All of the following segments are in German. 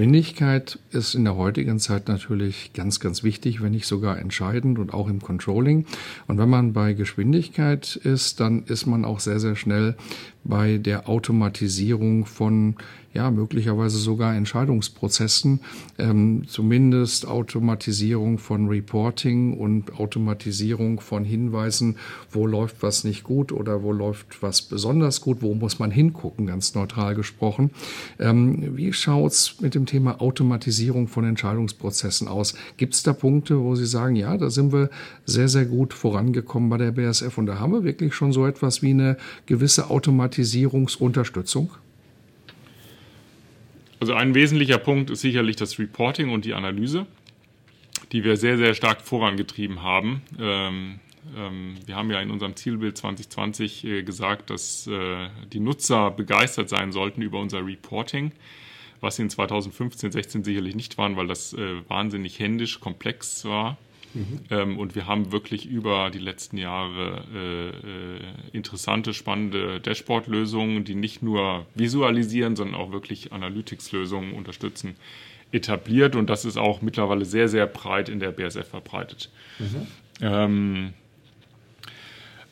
Geschwindigkeit ist in der heutigen Zeit natürlich ganz, ganz wichtig, wenn nicht sogar entscheidend und auch im Controlling. Und wenn man bei Geschwindigkeit ist, dann ist man auch sehr, sehr schnell bei der Automatisierung von ja möglicherweise sogar Entscheidungsprozessen, ähm, zumindest Automatisierung von Reporting und Automatisierung von Hinweisen, wo läuft was nicht gut oder wo läuft was besonders gut, wo muss man hingucken, ganz neutral gesprochen. Ähm, wie schaut's mit dem Thema Automatisierung von Entscheidungsprozessen aus? Gibt es da Punkte, wo Sie sagen, ja, da sind wir sehr, sehr gut vorangekommen bei der BSF und da haben wir wirklich schon so etwas wie eine gewisse Automatisierungsunterstützung? Also ein wesentlicher Punkt ist sicherlich das Reporting und die Analyse, die wir sehr, sehr stark vorangetrieben haben. Ähm, ähm, wir haben ja in unserem Zielbild 2020 äh, gesagt, dass äh, die Nutzer begeistert sein sollten über unser Reporting, was sie in 2015, 16 sicherlich nicht waren, weil das äh, wahnsinnig händisch komplex war. Mhm. Ähm, und wir haben wirklich über die letzten Jahre äh, äh, interessante, spannende Dashboard-Lösungen, die nicht nur visualisieren, sondern auch wirklich Analytics-Lösungen unterstützen, etabliert. Und das ist auch mittlerweile sehr, sehr breit in der BSF verbreitet. Mhm. Ähm,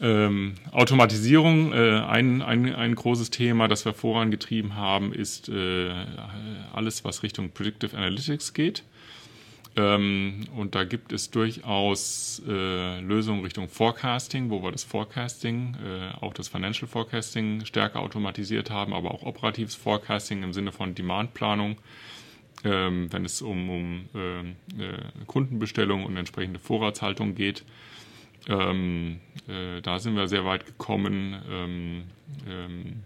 ähm, Automatisierung, äh, ein, ein, ein großes Thema, das wir vorangetrieben haben, ist äh, alles, was Richtung Predictive Analytics geht. Ähm, und da gibt es durchaus äh, Lösungen Richtung Forecasting, wo wir das Forecasting, äh, auch das Financial Forecasting stärker automatisiert haben, aber auch operatives Forecasting im Sinne von Demandplanung, ähm, wenn es um, um ähm, äh, Kundenbestellung und entsprechende Vorratshaltung geht. Ähm, äh, da sind wir sehr weit gekommen. Ähm, ähm,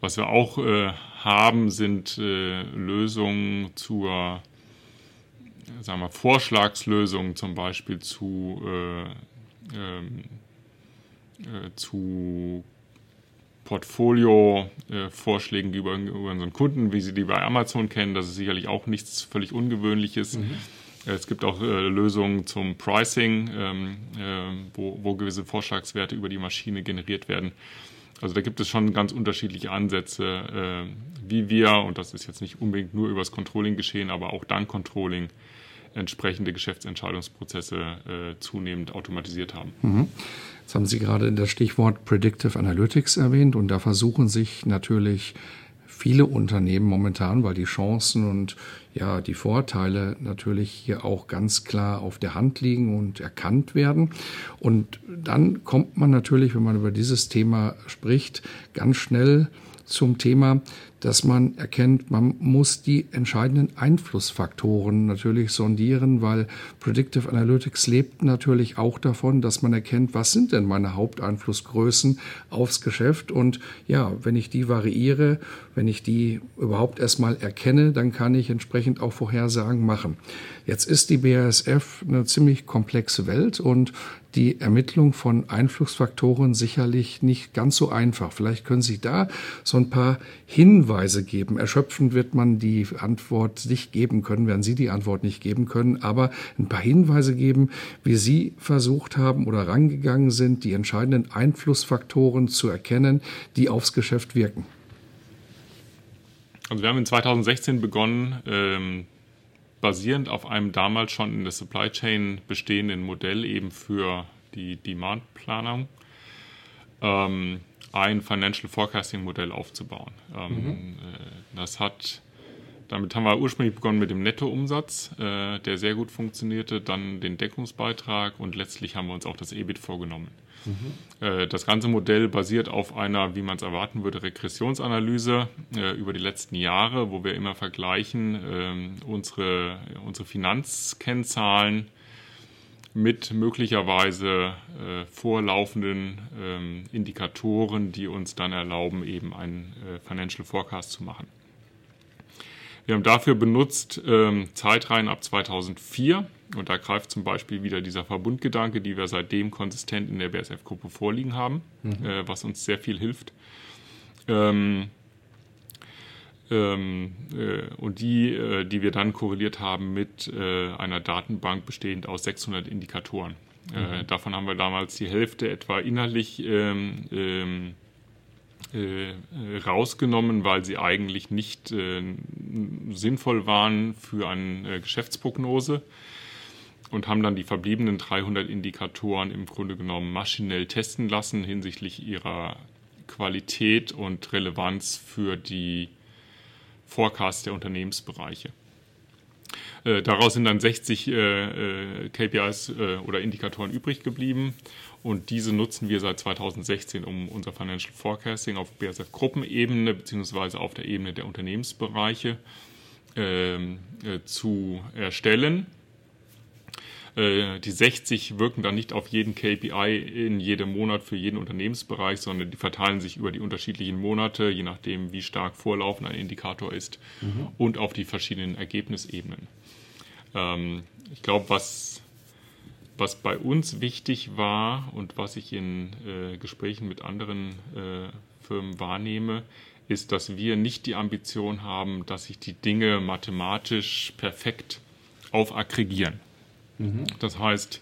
was wir auch äh, haben, sind äh, Lösungen zur sagen wir, Vorschlagslösungen zum Beispiel zu, äh, ähm, äh, zu Portfolio-Vorschlägen über, über unseren Kunden, wie sie die bei Amazon kennen. Das ist sicherlich auch nichts völlig Ungewöhnliches. Mhm. Es gibt auch äh, Lösungen zum Pricing, ähm, äh, wo, wo gewisse Vorschlagswerte über die Maschine generiert werden. Also da gibt es schon ganz unterschiedliche Ansätze, äh, wie wir, und das ist jetzt nicht unbedingt nur übers Controlling geschehen, aber auch dank Controlling entsprechende Geschäftsentscheidungsprozesse äh, zunehmend automatisiert haben. Mhm. Jetzt haben Sie gerade das Stichwort Predictive Analytics erwähnt und da versuchen sich natürlich viele Unternehmen momentan, weil die Chancen und ja die Vorteile natürlich hier auch ganz klar auf der Hand liegen und erkannt werden. Und dann kommt man natürlich, wenn man über dieses Thema spricht, ganz schnell zum Thema, dass man erkennt, man muss die entscheidenden Einflussfaktoren natürlich sondieren, weil Predictive Analytics lebt natürlich auch davon, dass man erkennt, was sind denn meine Haupteinflussgrößen aufs Geschäft und ja, wenn ich die variiere, wenn ich die überhaupt erstmal erkenne, dann kann ich entsprechend auch Vorhersagen machen. Jetzt ist die BASF eine ziemlich komplexe Welt und die Ermittlung von Einflussfaktoren sicherlich nicht ganz so einfach. Vielleicht können Sie da so ein paar Hinweise geben. Erschöpfend wird man die Antwort nicht geben können, werden Sie die Antwort nicht geben können, aber ein paar Hinweise geben, wie Sie versucht haben oder rangegangen sind, die entscheidenden Einflussfaktoren zu erkennen, die aufs Geschäft wirken. Also wir haben in 2016 begonnen, ähm, basierend auf einem damals schon in der Supply Chain bestehenden Modell eben für die Demand-Planung ähm, ein Financial Forecasting Modell aufzubauen. Ähm, mhm. äh, das hat, damit haben wir ursprünglich begonnen mit dem Nettoumsatz, äh, der sehr gut funktionierte, dann den Deckungsbeitrag und letztlich haben wir uns auch das EBIT vorgenommen. Mhm. Äh, das ganze Modell basiert auf einer, wie man es erwarten würde, Regressionsanalyse über die letzten Jahre, wo wir immer vergleichen ähm, unsere, unsere Finanzkennzahlen mit möglicherweise äh, vorlaufenden ähm, Indikatoren, die uns dann erlauben, eben einen äh, Financial Forecast zu machen. Wir haben dafür benutzt ähm, Zeitreihen ab 2004 und da greift zum Beispiel wieder dieser Verbundgedanke, die wir seitdem konsistent in der BSF-Gruppe vorliegen haben, mhm. äh, was uns sehr viel hilft. Ähm, ähm, äh, und die, äh, die wir dann korreliert haben mit äh, einer Datenbank bestehend aus 600 Indikatoren. Äh, mhm. davon haben wir damals die Hälfte etwa inhaltlich ähm, ähm, äh, rausgenommen, weil sie eigentlich nicht äh, sinnvoll waren für eine Geschäftsprognose und haben dann die verbliebenen 300 Indikatoren im Grunde genommen maschinell testen lassen hinsichtlich ihrer Qualität und Relevanz für die Forecast der Unternehmensbereiche. Äh, daraus sind dann 60 äh, äh, KPIs äh, oder Indikatoren übrig geblieben und diese nutzen wir seit 2016, um unser Financial Forecasting auf BSF-Gruppenebene bzw. auf der Ebene der Unternehmensbereiche ähm, äh, zu erstellen. Äh, die 60 wirken dann nicht auf jeden KPI in jedem Monat für jeden Unternehmensbereich, sondern die verteilen sich über die unterschiedlichen Monate, je nachdem, wie stark vorlaufend ein Indikator ist mhm. und auf die verschiedenen Ergebnisebenen. Ähm, ich glaube, was, was bei uns wichtig war und was ich in äh, Gesprächen mit anderen äh, Firmen wahrnehme, ist, dass wir nicht die Ambition haben, dass sich die Dinge mathematisch perfekt aufaggregieren. Mhm. Das heißt,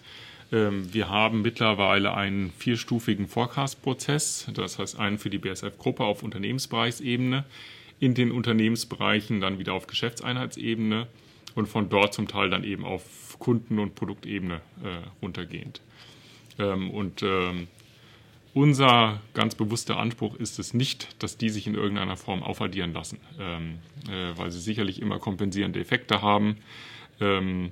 ähm, wir haben mittlerweile einen vierstufigen Forecast-Prozess, das heißt einen für die BSF-Gruppe auf Unternehmensbereichsebene, in den Unternehmensbereichen dann wieder auf Geschäftseinheitsebene und von dort zum Teil dann eben auf Kunden- und Produktebene äh, runtergehend. Ähm, und ähm, unser ganz bewusster Anspruch ist es nicht, dass die sich in irgendeiner Form aufaddieren lassen, ähm, äh, weil sie sicherlich immer kompensierende Effekte haben. Ähm,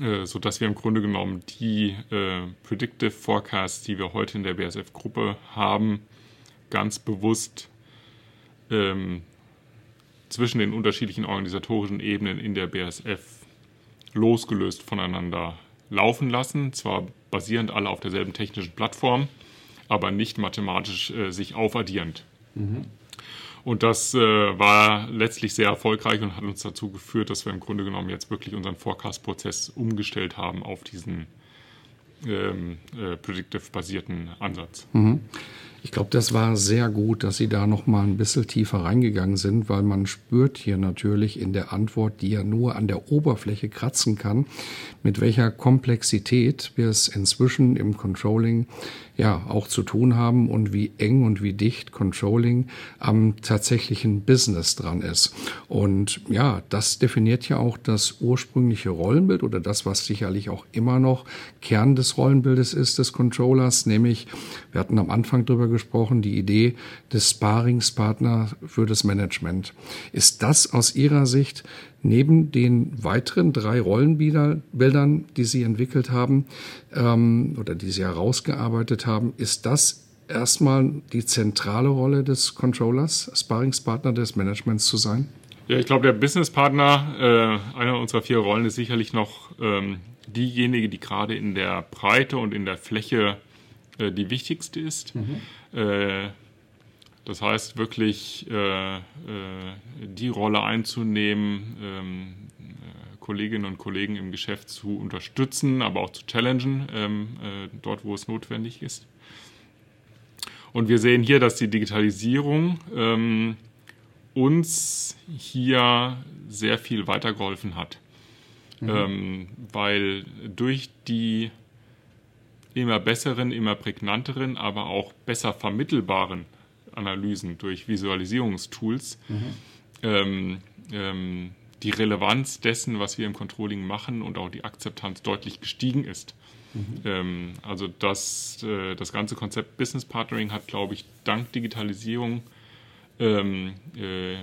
äh, sodass wir im Grunde genommen die äh, Predictive Forecasts, die wir heute in der BSF-Gruppe haben, ganz bewusst ähm, zwischen den unterschiedlichen organisatorischen Ebenen in der BSF losgelöst voneinander laufen lassen. Zwar basierend alle auf derselben technischen Plattform, aber nicht mathematisch äh, sich aufaddierend. Mhm. Und das äh, war letztlich sehr erfolgreich und hat uns dazu geführt, dass wir im Grunde genommen jetzt wirklich unseren Forecast-Prozess umgestellt haben auf diesen ähm, äh, predictive-basierten Ansatz. Mhm. Ich glaube, das war sehr gut, dass Sie da noch mal ein bisschen tiefer reingegangen sind, weil man spürt hier natürlich in der Antwort, die ja nur an der Oberfläche kratzen kann, mit welcher Komplexität wir es inzwischen im Controlling ja auch zu tun haben und wie eng und wie dicht Controlling am tatsächlichen Business dran ist. Und ja, das definiert ja auch das ursprüngliche Rollenbild oder das, was sicherlich auch immer noch Kern des Rollenbildes ist des Controllers, nämlich wir hatten am Anfang drüber gesprochen, die Idee des Sparingspartner für das Management. Ist das aus Ihrer Sicht neben den weiteren drei Rollenbildern, die Sie entwickelt haben ähm, oder die Sie herausgearbeitet haben, ist das erstmal die zentrale Rolle des Controllers, Sparringspartner des Managements zu sein? Ja, ich glaube, der Businesspartner, äh, einer unserer vier Rollen, ist sicherlich noch ähm, diejenige, die gerade in der Breite und in der Fläche äh, die wichtigste ist. Mhm. Äh, das heißt wirklich äh, äh, die Rolle einzunehmen, ähm, äh, Kolleginnen und Kollegen im Geschäft zu unterstützen, aber auch zu challengen, ähm, äh, dort wo es notwendig ist. Und wir sehen hier, dass die Digitalisierung ähm, uns hier sehr viel weitergeholfen hat. Mhm. Ähm, weil durch die immer besseren, immer prägnanteren, aber auch besser vermittelbaren Analysen, durch Visualisierungstools mhm. ähm, ähm, die Relevanz dessen, was wir im Controlling machen und auch die Akzeptanz deutlich gestiegen ist. Mhm. Ähm, also das, äh, das ganze Konzept Business Partnering hat, glaube ich, dank Digitalisierung ähm, äh,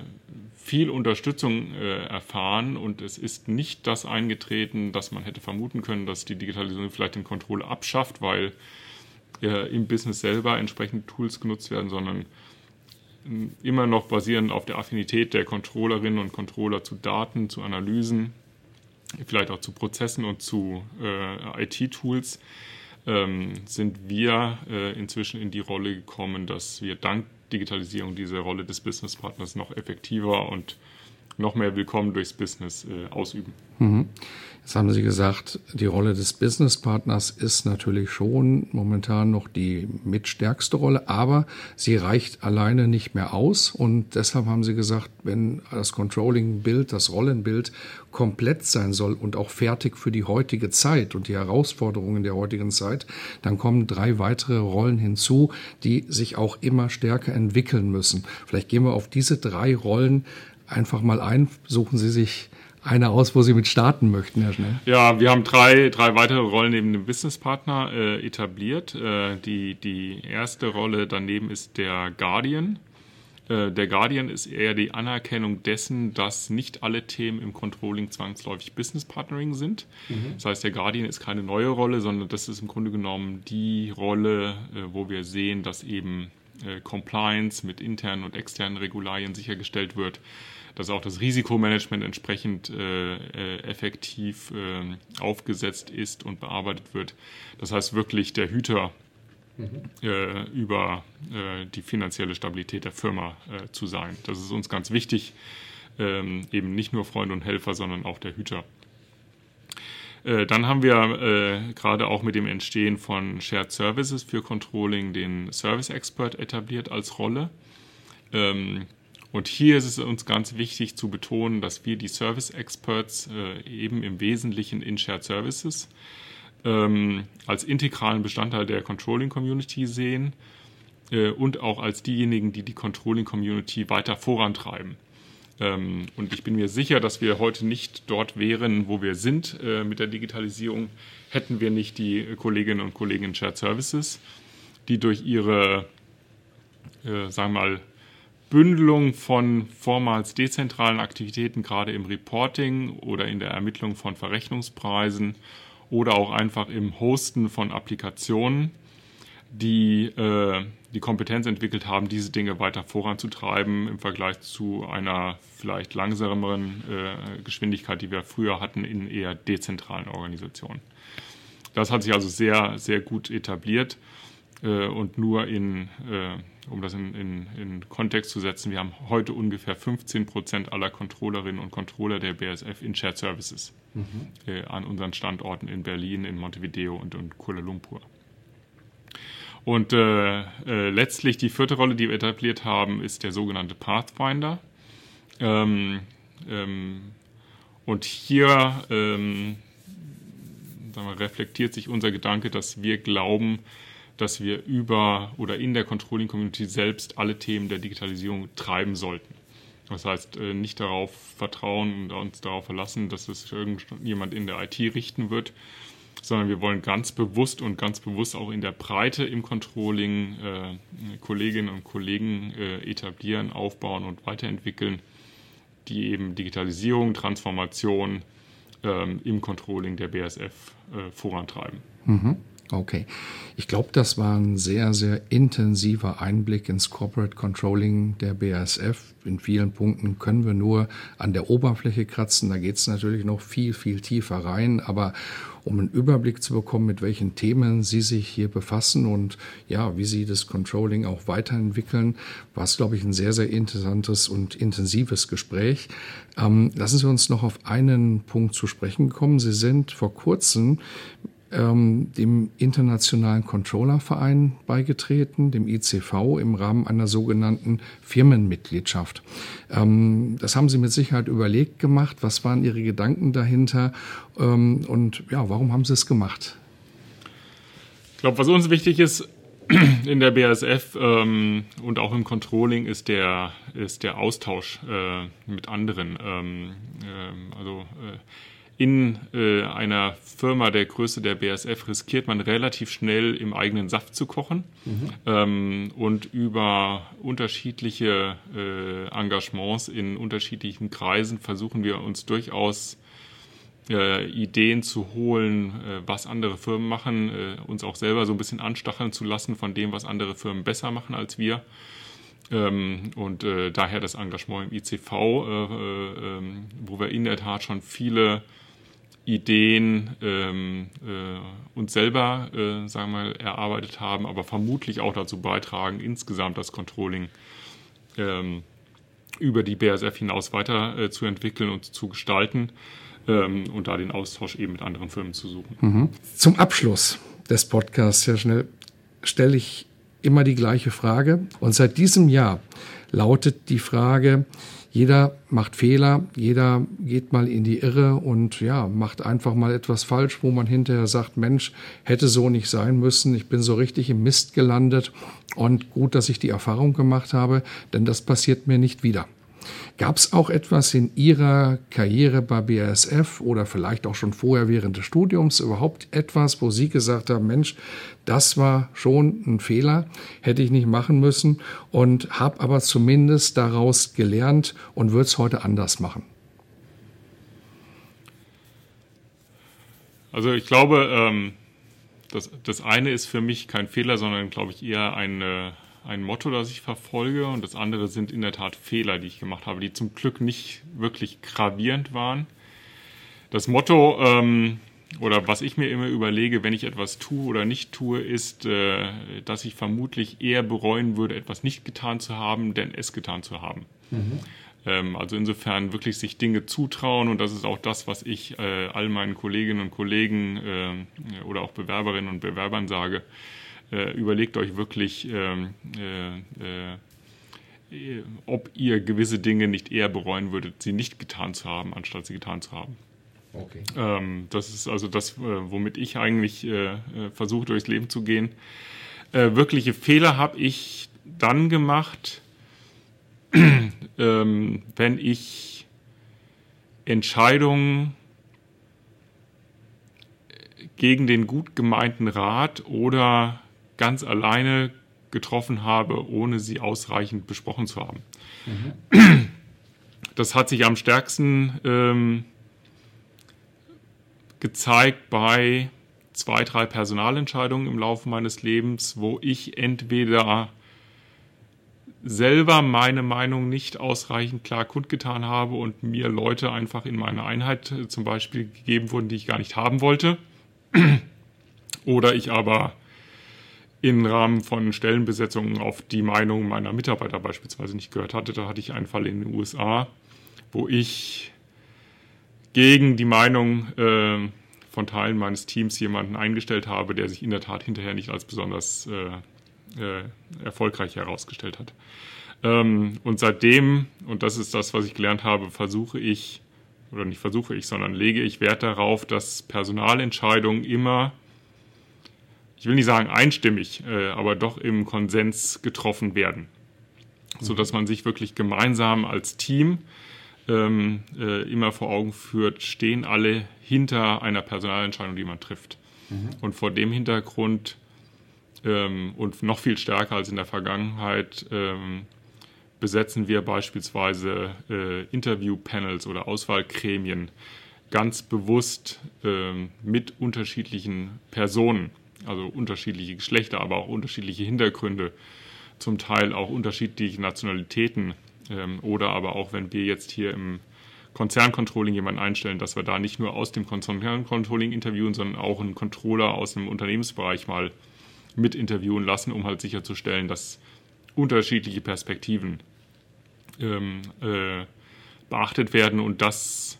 viel Unterstützung äh, erfahren und es ist nicht das eingetreten, dass man hätte vermuten können, dass die Digitalisierung vielleicht den Control abschafft, weil im Business selber entsprechende Tools genutzt werden, sondern immer noch basierend auf der Affinität der Controllerinnen und Controller zu Daten, zu Analysen, vielleicht auch zu Prozessen und zu äh, IT-Tools, ähm, sind wir äh, inzwischen in die Rolle gekommen, dass wir dank Digitalisierung diese Rolle des Business Partners noch effektiver und noch mehr willkommen durchs Business äh, ausüben. Mhm. Jetzt haben Sie gesagt, die Rolle des Businesspartners ist natürlich schon momentan noch die mitstärkste Rolle, aber sie reicht alleine nicht mehr aus. Und deshalb haben Sie gesagt, wenn das Controlling-Bild, das Rollenbild komplett sein soll und auch fertig für die heutige Zeit und die Herausforderungen der heutigen Zeit, dann kommen drei weitere Rollen hinzu, die sich auch immer stärker entwickeln müssen. Vielleicht gehen wir auf diese drei Rollen einfach mal ein. Suchen Sie sich eine aus, wo Sie mit starten möchten, Herr Schnell. Ja, wir haben drei, drei weitere Rollen neben dem Businesspartner äh, etabliert. Äh, die, die erste Rolle daneben ist der Guardian. Äh, der Guardian ist eher die Anerkennung dessen, dass nicht alle Themen im Controlling zwangsläufig Business Partnering sind. Mhm. Das heißt, der Guardian ist keine neue Rolle, sondern das ist im Grunde genommen die Rolle, äh, wo wir sehen, dass eben äh, Compliance mit internen und externen Regularien sichergestellt wird dass auch das Risikomanagement entsprechend äh, äh, effektiv äh, aufgesetzt ist und bearbeitet wird. Das heißt wirklich der Hüter mhm. äh, über äh, die finanzielle Stabilität der Firma äh, zu sein. Das ist uns ganz wichtig. Ähm, eben nicht nur Freund und Helfer, sondern auch der Hüter. Dann haben wir äh, gerade auch mit dem Entstehen von Shared Services für Controlling den Service Expert etabliert als Rolle. Ähm, und hier ist es uns ganz wichtig zu betonen, dass wir die Service Experts äh, eben im Wesentlichen in Shared Services ähm, als integralen Bestandteil der Controlling Community sehen äh, und auch als diejenigen, die die Controlling Community weiter vorantreiben. Ähm, und ich bin mir sicher, dass wir heute nicht dort wären, wo wir sind äh, mit der Digitalisierung, hätten wir nicht die Kolleginnen und Kollegen in Shared Services, die durch ihre, äh, sagen wir mal, Bündelung von vormals dezentralen Aktivitäten, gerade im Reporting oder in der Ermittlung von Verrechnungspreisen oder auch einfach im Hosten von Applikationen, die äh, die Kompetenz entwickelt haben, diese Dinge weiter voranzutreiben im Vergleich zu einer vielleicht langsameren äh, Geschwindigkeit, die wir früher hatten in eher dezentralen Organisationen. Das hat sich also sehr, sehr gut etabliert äh, und nur in äh, um das in, in, in, Kontext zu setzen, wir haben heute ungefähr 15 Prozent aller Controllerinnen und Controller der BSF in Shared Services mhm. äh, an unseren Standorten in Berlin, in Montevideo und, und Kuala Lumpur. Und äh, äh, letztlich die vierte Rolle, die wir etabliert haben, ist der sogenannte Pathfinder. Ähm, ähm, und hier ähm, wir, reflektiert sich unser Gedanke, dass wir glauben, dass wir über oder in der Controlling Community selbst alle Themen der Digitalisierung treiben sollten. Das heißt, äh, nicht darauf vertrauen und uns darauf verlassen, dass es irgendjemand in der IT richten wird, sondern wir wollen ganz bewusst und ganz bewusst auch in der Breite im Controlling äh, Kolleginnen und Kollegen äh, etablieren, aufbauen und weiterentwickeln, die eben Digitalisierung, Transformation ähm, im Controlling der BSF äh, vorantreiben. Mhm. Okay. Ich glaube, das war ein sehr, sehr intensiver Einblick ins Corporate Controlling der BASF. In vielen Punkten können wir nur an der Oberfläche kratzen. Da geht es natürlich noch viel, viel tiefer rein. Aber um einen Überblick zu bekommen, mit welchen Themen Sie sich hier befassen und ja, wie Sie das Controlling auch weiterentwickeln, war es, glaube ich, ein sehr, sehr interessantes und intensives Gespräch. Ähm, lassen Sie uns noch auf einen Punkt zu sprechen kommen. Sie sind vor kurzem ähm, dem Internationalen Controllerverein beigetreten, dem ICV, im Rahmen einer sogenannten Firmenmitgliedschaft. Ähm, das haben Sie mit Sicherheit überlegt gemacht. Was waren Ihre Gedanken dahinter? Ähm, und ja, warum haben Sie es gemacht? Ich glaube, was uns wichtig ist, in der BASF ähm, und auch im Controlling ist der, ist der Austausch äh, mit anderen. Ähm, äh, also äh, in äh, einer Firma der Größe der BASF riskiert man relativ schnell im eigenen Saft zu kochen. Mhm. Ähm, und über unterschiedliche äh, Engagements in unterschiedlichen Kreisen versuchen wir uns durchaus äh, Ideen zu holen, äh, was andere Firmen machen, äh, uns auch selber so ein bisschen anstacheln zu lassen von dem, was andere Firmen besser machen als wir. Ähm, und äh, daher das Engagement im ICV, äh, äh, ähm, wo wir in der Tat schon viele Ideen ähm, äh, uns selber, äh, sagen wir mal, erarbeitet haben, aber vermutlich auch dazu beitragen, insgesamt das Controlling ähm, über die BASF hinaus weiterzuentwickeln äh, und zu gestalten ähm, und da den Austausch eben mit anderen Firmen zu suchen. Mhm. Zum Abschluss des Podcasts, Herr Schnell, stelle ich immer die gleiche Frage. Und seit diesem Jahr lautet die Frage, jeder macht Fehler, jeder geht mal in die Irre und ja, macht einfach mal etwas falsch, wo man hinterher sagt, Mensch, hätte so nicht sein müssen, ich bin so richtig im Mist gelandet und gut, dass ich die Erfahrung gemacht habe, denn das passiert mir nicht wieder. Gab es auch etwas in Ihrer Karriere bei BASF oder vielleicht auch schon vorher während des Studiums überhaupt etwas, wo Sie gesagt haben, Mensch, das war schon ein Fehler, hätte ich nicht machen müssen und habe aber zumindest daraus gelernt und würde es heute anders machen? Also ich glaube, ähm, das, das eine ist für mich kein Fehler, sondern glaube ich eher eine ein Motto, das ich verfolge und das andere sind in der Tat Fehler, die ich gemacht habe, die zum Glück nicht wirklich gravierend waren. Das Motto ähm, oder was ich mir immer überlege, wenn ich etwas tue oder nicht tue, ist, äh, dass ich vermutlich eher bereuen würde, etwas nicht getan zu haben, denn es getan zu haben. Mhm. Ähm, also insofern wirklich sich Dinge zutrauen und das ist auch das, was ich äh, all meinen Kolleginnen und Kollegen äh, oder auch Bewerberinnen und Bewerbern sage äh, überlegt euch wirklich, ähm, äh, äh, ob ihr gewisse Dinge nicht eher bereuen würdet, sie nicht getan zu haben, anstatt sie getan zu haben. Okay. Ähm, das ist also das, äh, womit ich eigentlich äh, versuche, durchs Leben zu gehen. wirkliche Fehler habe ich dann gemacht, ähm, wenn ich Entscheidungen gegen den gut gemeinten Rat oder ganz alleine getroffen habe, ohne sie ausreichend besprochen zu haben. Mhm. Das hat sich am stärksten ähm, gezeigt bei zwei, drei Personalentscheidungen im Laufe meines Lebens, wo ich entweder selber meine Meinung nicht ausreichend klar kundgetan habe und mir Leute einfach in meine Einheit äh, zum Beispiel gegeben wurden, die ich gar nicht haben wollte. Oder ich aber im Rahmen von Stellenbesetzungen auf die Meinung meiner Mitarbeiter beispielsweise nicht gehört hatte. Da hatte ich einen Fall in den USA, wo ich gegen die Meinung äh, von Teilen meines Teams jemanden eingestellt habe, der sich in der Tat hinterher nicht als besonders äh, äh, erfolgreich herausgestellt hat. Ähm, und seitdem, und das ist das, was ich gelernt habe, versuche ich, oder nicht versuche ich, sondern lege ich Wert darauf, dass Personalentscheidungen immer ich will nicht sagen einstimmig, äh, aber doch im Konsens getroffen werden. So dass man sich wirklich gemeinsam als Team ähm, äh, immer vor Augen führt, stehen alle hinter einer Personalentscheidung, die man trifft. Mhm. Und vor dem Hintergrund ähm, und noch viel stärker als in der Vergangenheit ähm, besetzen wir beispielsweise äh, Interview-Panels oder Auswahlgremien ganz bewusst mit unterschiedlichen Personen also unterschiedliche Geschlechter, aber auch unterschiedliche Hintergründe, zum Teil auch unterschiedliche Nationalitäten ähm, oder aber auch, wenn wir jetzt hier im Konzerncontrolling jemanden einstellen, dass wir da nicht nur aus dem Konzerncontrolling interviewen, sondern auch einen Controller aus dem Unternehmensbereich mal mit interviewen lassen, um halt sicherzustellen, dass unterschiedliche Perspektiven ähm, äh, beachtet werden. Und das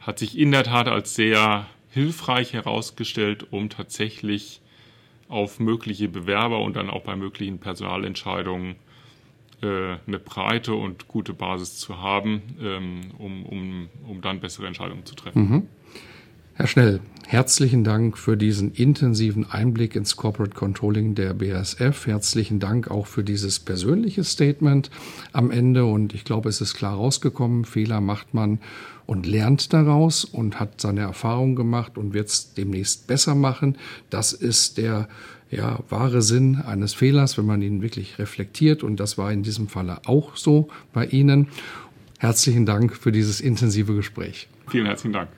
hat sich in der Tat als sehr hilfreich herausgestellt, um tatsächlich auf mögliche Bewerber und dann auch bei möglichen Personalentscheidungen äh, eine breite und gute Basis zu haben, ähm, um, um, um dann bessere Entscheidungen zu treffen. Mhm. Herr Schnell, herzlichen Dank für diesen intensiven Einblick ins Corporate Controlling der BASF. Herzlichen Dank auch für dieses persönliche Statement am Ende. Und ich glaube, es ist klar rausgekommen, Fehler macht man und lernt daraus und hat seine Erfahrung gemacht und wird es demnächst besser machen. Das ist der ja, wahre Sinn eines Fehlers, wenn man ihn wirklich reflektiert. Und das war in diesem Falle auch so bei Ihnen. Herzlichen Dank für dieses intensive Gespräch. Vielen herzlichen Dank.